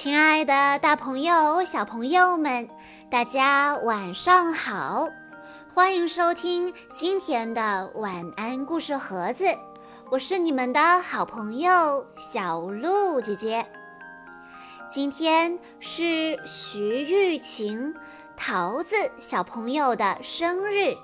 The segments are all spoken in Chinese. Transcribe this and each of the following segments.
亲爱的，大朋友、小朋友们，大家晚上好！欢迎收听今天的晚安故事盒子，我是你们的好朋友小鹿姐姐。今天是徐玉琴、桃子小朋友的生日，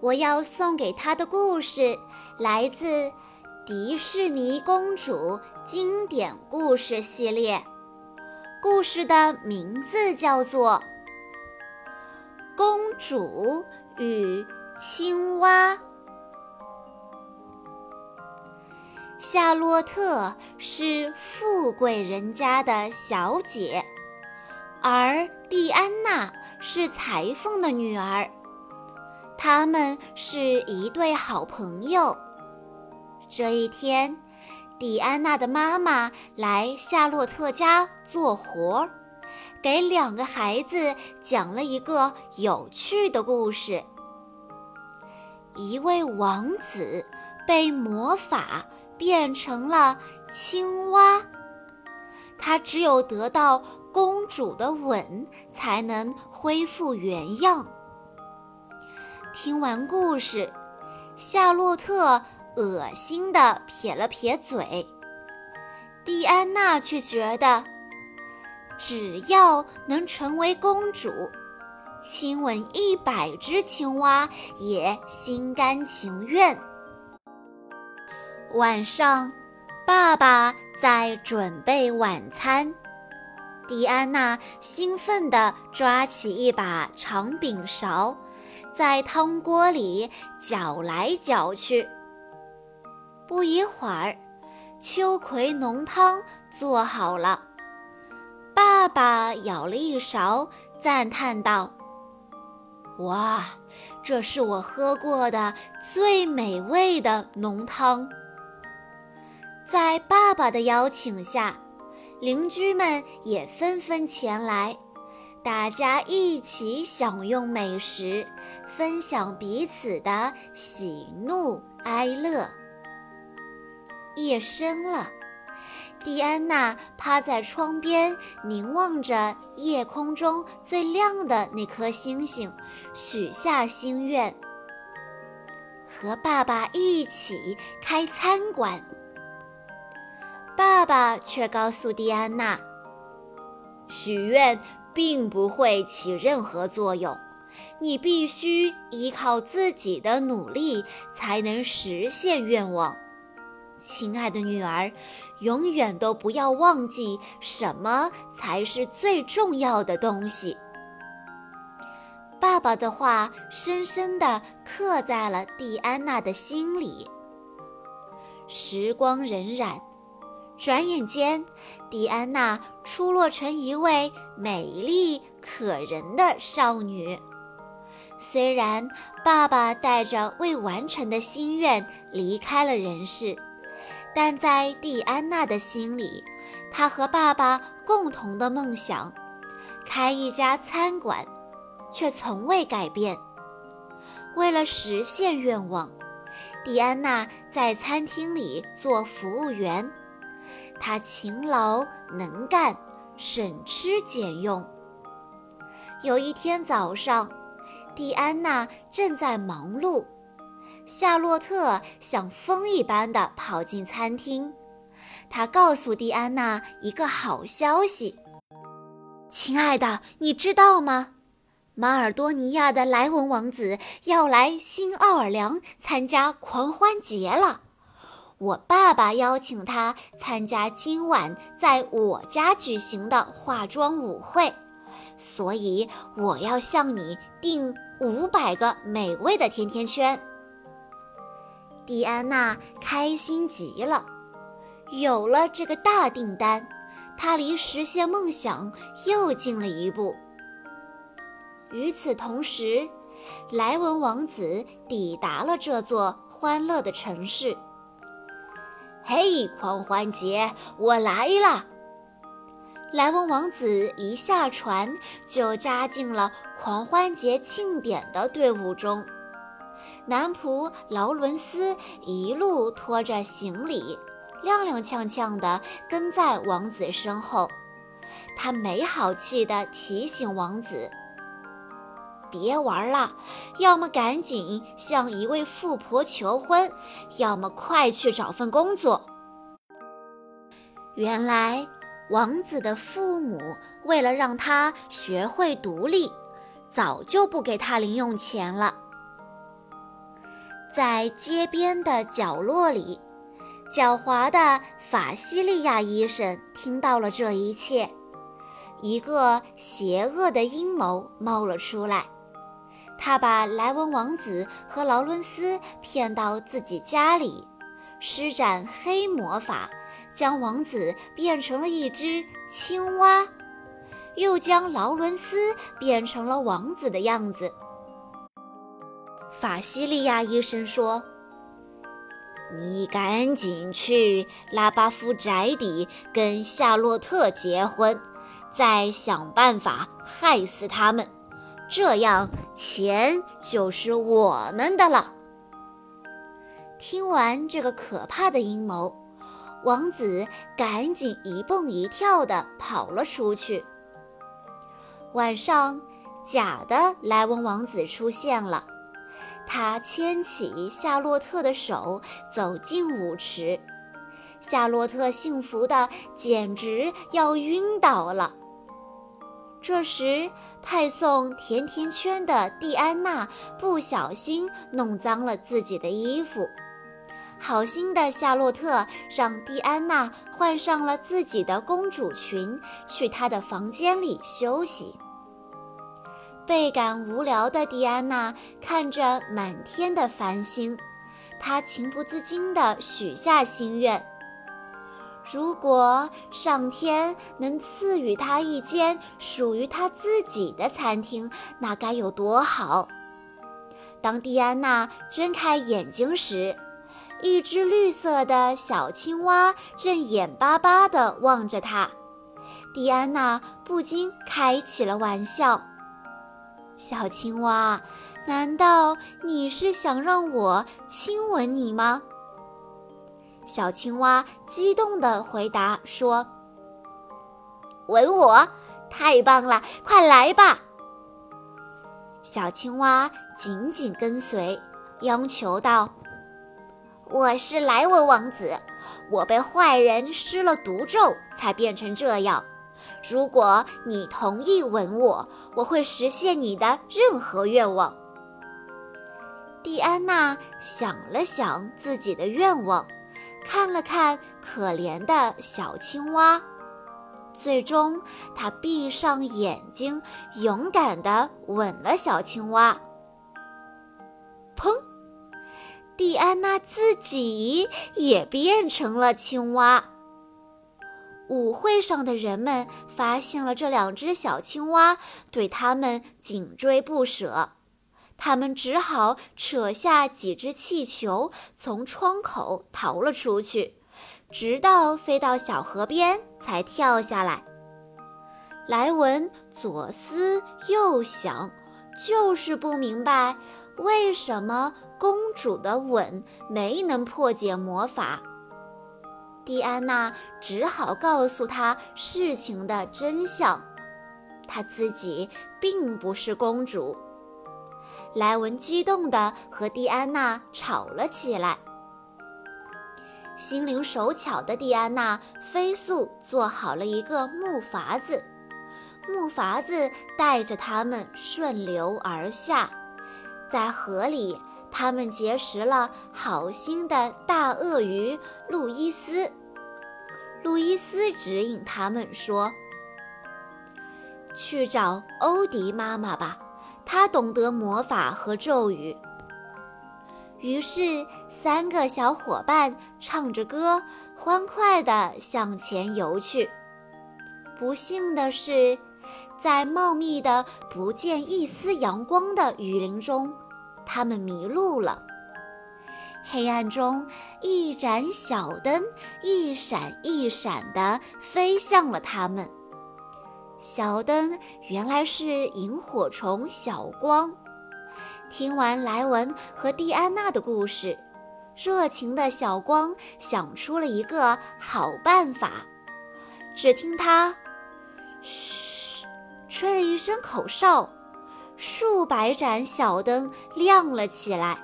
我要送给她的故事来自《迪士尼公主经典故事系列》。故事的名字叫做《公主与青蛙》。夏洛特是富贵人家的小姐，而蒂安娜是裁缝的女儿，他们是一对好朋友。这一天。蒂安娜的妈妈来夏洛特家做活儿，给两个孩子讲了一个有趣的故事。一位王子被魔法变成了青蛙，他只有得到公主的吻，才能恢复原样。听完故事，夏洛特。恶心地撇了撇嘴，蒂安娜却觉得，只要能成为公主，亲吻一百只青蛙也心甘情愿。晚上，爸爸在准备晚餐，蒂安娜兴奋地抓起一把长柄勺，在汤锅里搅来搅去。不一会儿，秋葵浓汤做好了。爸爸舀了一勺，赞叹道：“哇，这是我喝过的最美味的浓汤。”在爸爸的邀请下，邻居们也纷纷前来，大家一起享用美食，分享彼此的喜怒哀乐。夜深了，蒂安娜趴在窗边，凝望着夜空中最亮的那颗星星，许下心愿：和爸爸一起开餐馆。爸爸却告诉蒂安娜，许愿并不会起任何作用，你必须依靠自己的努力才能实现愿望。亲爱的女儿，永远都不要忘记什么才是最重要的东西。爸爸的话深深地刻在了蒂安娜的心里。时光荏苒，转眼间，蒂安娜出落成一位美丽可人的少女。虽然爸爸带着未完成的心愿离开了人世。但在蒂安娜的心里，她和爸爸共同的梦想——开一家餐馆，却从未改变。为了实现愿望，蒂安娜在餐厅里做服务员。她勤劳能干，省吃俭用。有一天早上，蒂安娜正在忙碌。夏洛特像风一般的跑进餐厅，他告诉蒂安娜一个好消息：“亲爱的，你知道吗？马尔多尼亚的莱文王子要来新奥尔良参加狂欢节了。我爸爸邀请他参加今晚在我家举行的化妆舞会，所以我要向你订五百个美味的甜甜圈。”蒂安娜开心极了，有了这个大订单，她离实现梦想又近了一步。与此同时，莱文王子抵达了这座欢乐的城市。嘿，狂欢节，我来了！莱文王子一下船就扎进了狂欢节庆典的队伍中。男仆劳伦斯一路拖着行李，踉踉跄跄地跟在王子身后。他没好气地提醒王子：“别玩了，要么赶紧向一位富婆求婚，要么快去找份工作。”原来，王子的父母为了让他学会独立，早就不给他零用钱了。在街边的角落里。狡猾的法西利亚医生听到了这一切，一个邪恶的阴谋冒了出来。他把莱文王子和劳伦斯骗到自己家里，施展黑魔法，将王子变成了一只青蛙，又将劳伦斯变成了王子的样子。法西利亚医生说。你赶紧去拉巴夫宅邸跟夏洛特结婚，再想办法害死他们，这样钱就是我们的了。听完这个可怕的阴谋，王子赶紧一蹦一跳地跑了出去。晚上，假的莱文王子出现了。他牵起夏洛特的手，走进舞池。夏洛特幸福的简直要晕倒了。这时，派送甜甜圈的蒂安娜不小心弄脏了自己的衣服。好心的夏洛特让蒂安娜换上了自己的公主裙，去她的房间里休息。倍感无聊的蒂安娜看着满天的繁星，她情不自禁地许下心愿：如果上天能赐予她一间属于她自己的餐厅，那该有多好！当蒂安娜睁开眼睛时，一只绿色的小青蛙正眼巴巴地望着她。蒂安娜不禁开起了玩笑。小青蛙，难道你是想让我亲吻你吗？小青蛙激动地回答说：“吻我，太棒了，快来吧！”小青蛙紧紧跟随，央求道：“我是莱文王子，我被坏人施了毒咒，才变成这样。”如果你同意吻我，我会实现你的任何愿望。蒂安娜想了想自己的愿望，看了看可怜的小青蛙，最终她闭上眼睛，勇敢地吻了小青蛙。砰！蒂安娜自己也变成了青蛙。舞会上的人们发现了这两只小青蛙，对它们紧追不舍。他们只好扯下几只气球，从窗口逃了出去，直到飞到小河边才跳下来。莱文左思右想，就是不明白为什么公主的吻没能破解魔法。蒂安娜只好告诉他事情的真相，她自己并不是公主。莱文激动地和蒂安娜吵了起来。心灵手巧的蒂安娜飞速做好了一个木筏子，木筏子带着他们顺流而下，在河里。他们结识了好心的大鳄鱼路易斯。路易斯指引他们说：“去找欧迪妈妈吧，她懂得魔法和咒语。”于是，三个小伙伴唱着歌，欢快地向前游去。不幸的是，在茂密的、不见一丝阳光的雨林中。他们迷路了。黑暗中，一盏小灯一闪一闪地飞向了他们。小灯原来是萤火虫小光。听完莱文和蒂安娜的故事，热情的小光想出了一个好办法。只听他：“嘘，吹了一声口哨，数百盏小灯亮了起来，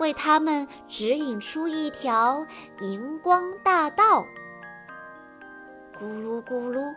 为他们指引出一条荧光大道。咕噜咕噜，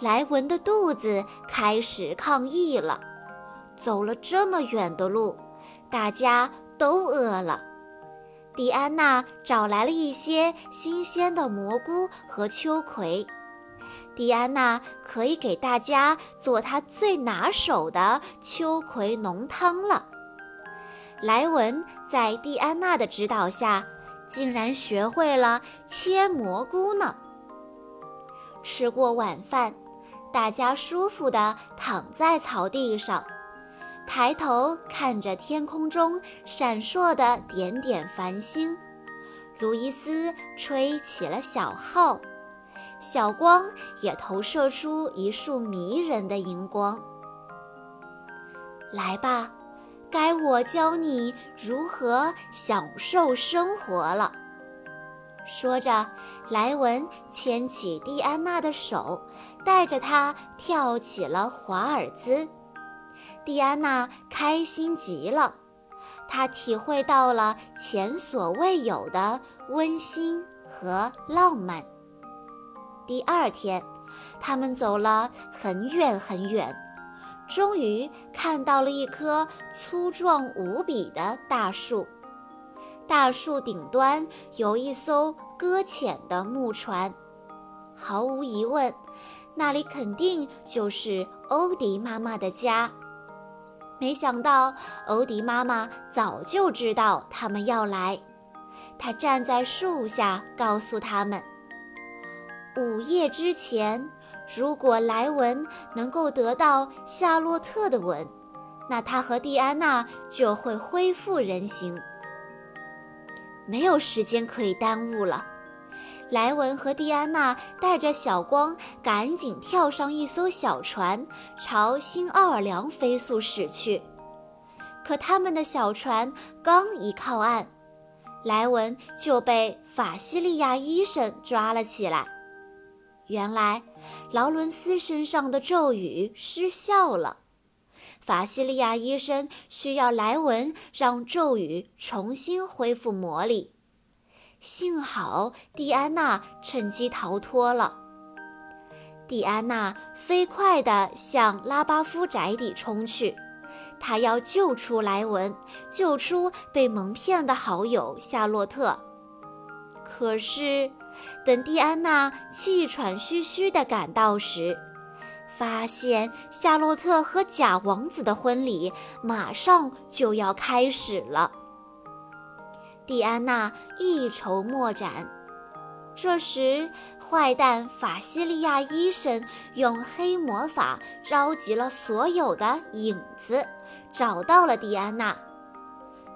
莱文的肚子开始抗议了。走了这么远的路，大家都饿了。蒂安娜找来了一些新鲜的蘑菇和秋葵，蒂安娜可以给大家做她最拿手的秋葵浓汤了。莱文在蒂安娜的指导下，竟然学会了切蘑菇呢。吃过晚饭，大家舒服地躺在草地上。抬头看着天空中闪烁的点点繁星，路易斯吹起了小号，小光也投射出一束迷人的荧光。来吧，该我教你如何享受生活了。说着，莱文牵起蒂安娜的手，带着她跳起了华尔兹。蒂安娜开心极了，她体会到了前所未有的温馨和浪漫。第二天，他们走了很远很远，终于看到了一棵粗壮无比的大树。大树顶端有一艘搁浅的木船，毫无疑问，那里肯定就是欧迪妈妈的家。没想到，欧迪妈妈早就知道他们要来。她站在树下，告诉他们：午夜之前，如果莱文能够得到夏洛特的吻，那他和蒂安娜就会恢复人形。没有时间可以耽误了。莱文和蒂安娜带着小光，赶紧跳上一艘小船，朝新奥尔良飞速驶去。可他们的小船刚一靠岸，莱文就被法西利亚医生抓了起来。原来，劳伦斯身上的咒语失效了，法西利亚医生需要莱文让咒语重新恢复魔力。幸好蒂安娜趁机逃脱了。蒂安娜飞快地向拉巴夫宅邸冲去，她要救出莱文，救出被蒙骗的好友夏洛特。可是，等蒂安娜气喘吁吁地赶到时，发现夏洛特和假王子的婚礼马上就要开始了。蒂安娜一筹莫展。这时，坏蛋法西利亚医生用黑魔法召集了所有的影子，找到了蒂安娜。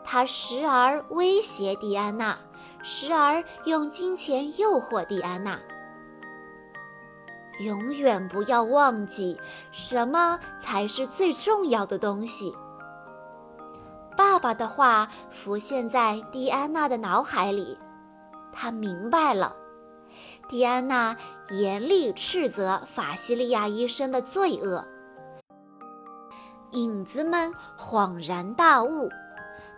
他时而威胁蒂安娜，时而用金钱诱惑蒂安娜。永远不要忘记，什么才是最重要的东西。爸爸的话浮现在蒂安娜的脑海里，她明白了。蒂安娜严厉斥责法西利亚医生的罪恶。影子们恍然大悟，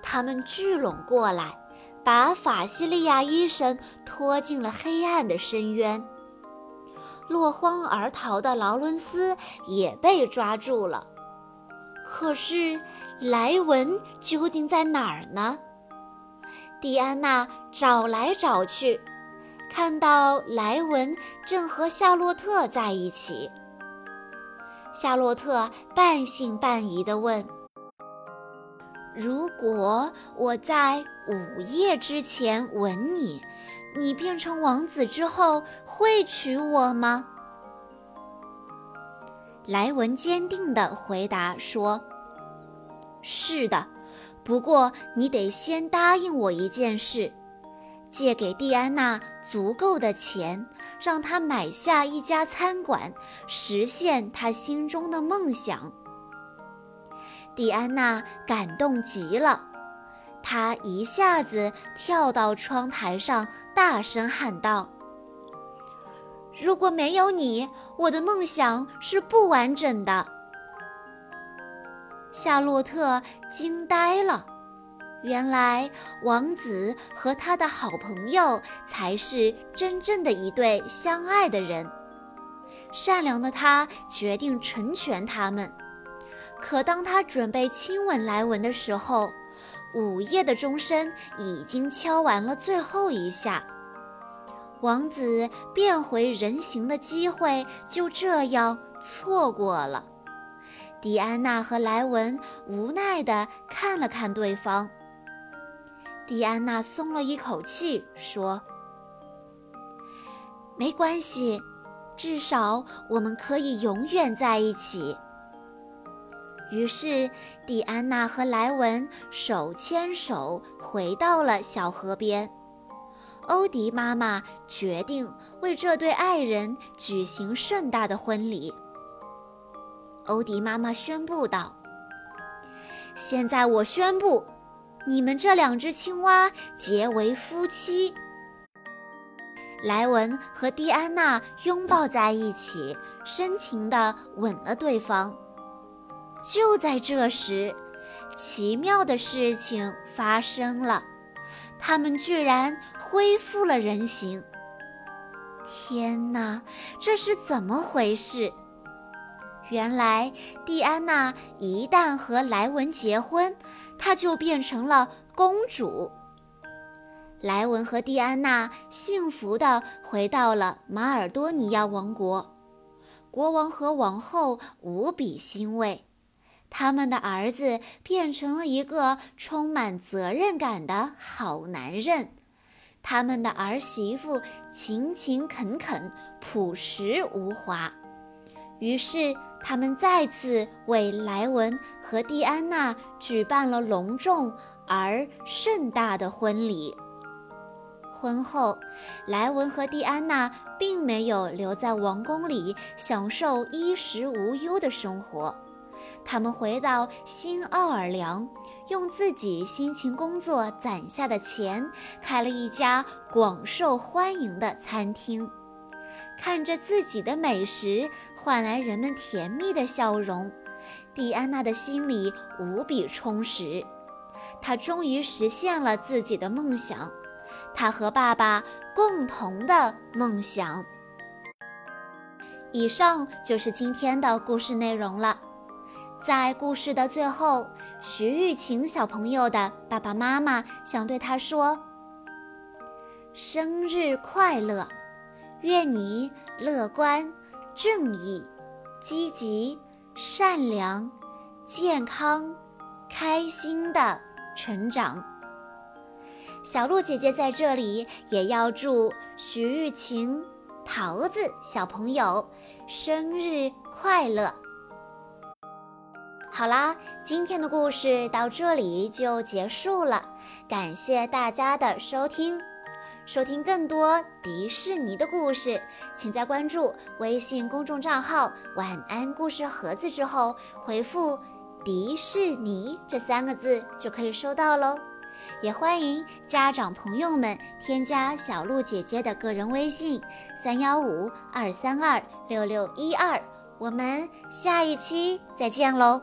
他们聚拢过来，把法西利亚医生拖进了黑暗的深渊。落荒而逃的劳伦斯也被抓住了，可是。莱文究竟在哪儿呢？蒂安娜找来找去，看到莱文正和夏洛特在一起。夏洛特半信半疑地问：“如果我在午夜之前吻你，你变成王子之后会娶我吗？”莱文坚定地回答说。是的，不过你得先答应我一件事，借给蒂安娜足够的钱，让她买下一家餐馆，实现她心中的梦想。蒂安娜感动极了，她一下子跳到窗台上，大声喊道：“如果没有你，我的梦想是不完整的。”夏洛特惊呆了。原来王子和他的好朋友才是真正的一对相爱的人。善良的他决定成全他们。可当他准备亲吻莱文的时候，午夜的钟声已经敲完了最后一下，王子变回人形的机会就这样错过了。迪安娜和莱文无奈地看了看对方。蒂安娜松了一口气，说：“没关系，至少我们可以永远在一起。”于是，蒂安娜和莱文手牵手回到了小河边。欧迪妈妈决定为这对爱人举行盛大的婚礼。欧迪妈妈宣布道：“现在我宣布。”你们这两只青蛙结为夫妻。莱文和蒂安娜拥抱在一起，深情地吻了对方。就在这时，奇妙的事情发生了，他们居然恢复了人形！天哪，这是怎么回事？原来，蒂安娜一旦和莱文结婚，她就变成了公主。莱文和蒂安娜幸福地回到了马尔多尼亚王国，国王和王后无比欣慰，他们的儿子变成了一个充满责任感的好男人，他们的儿媳妇勤勤恳恳、朴实无华。于是。他们再次为莱文和蒂安娜举办了隆重而盛大的婚礼。婚后，莱文和蒂安娜并没有留在王宫里享受衣食无忧的生活，他们回到新奥尔良，用自己辛勤工作攒下的钱，开了一家广受欢迎的餐厅。看着自己的美食换来人们甜蜜的笑容，蒂安娜的心里无比充实。她终于实现了自己的梦想，她和爸爸共同的梦想。以上就是今天的故事内容了。在故事的最后，徐玉晴小朋友的爸爸妈妈想对他说：“生日快乐！”愿你乐观、正义、积极、善良、健康、开心的成长。小鹿姐姐在这里也要祝徐玉晴、桃子小朋友生日快乐。好啦，今天的故事到这里就结束了，感谢大家的收听。收听更多迪士尼的故事，请在关注微信公众账号“晚安故事盒子”之后，回复“迪士尼”这三个字就可以收到喽。也欢迎家长朋友们添加小鹿姐姐的个人微信：三幺五二三二六六一二。我们下一期再见喽！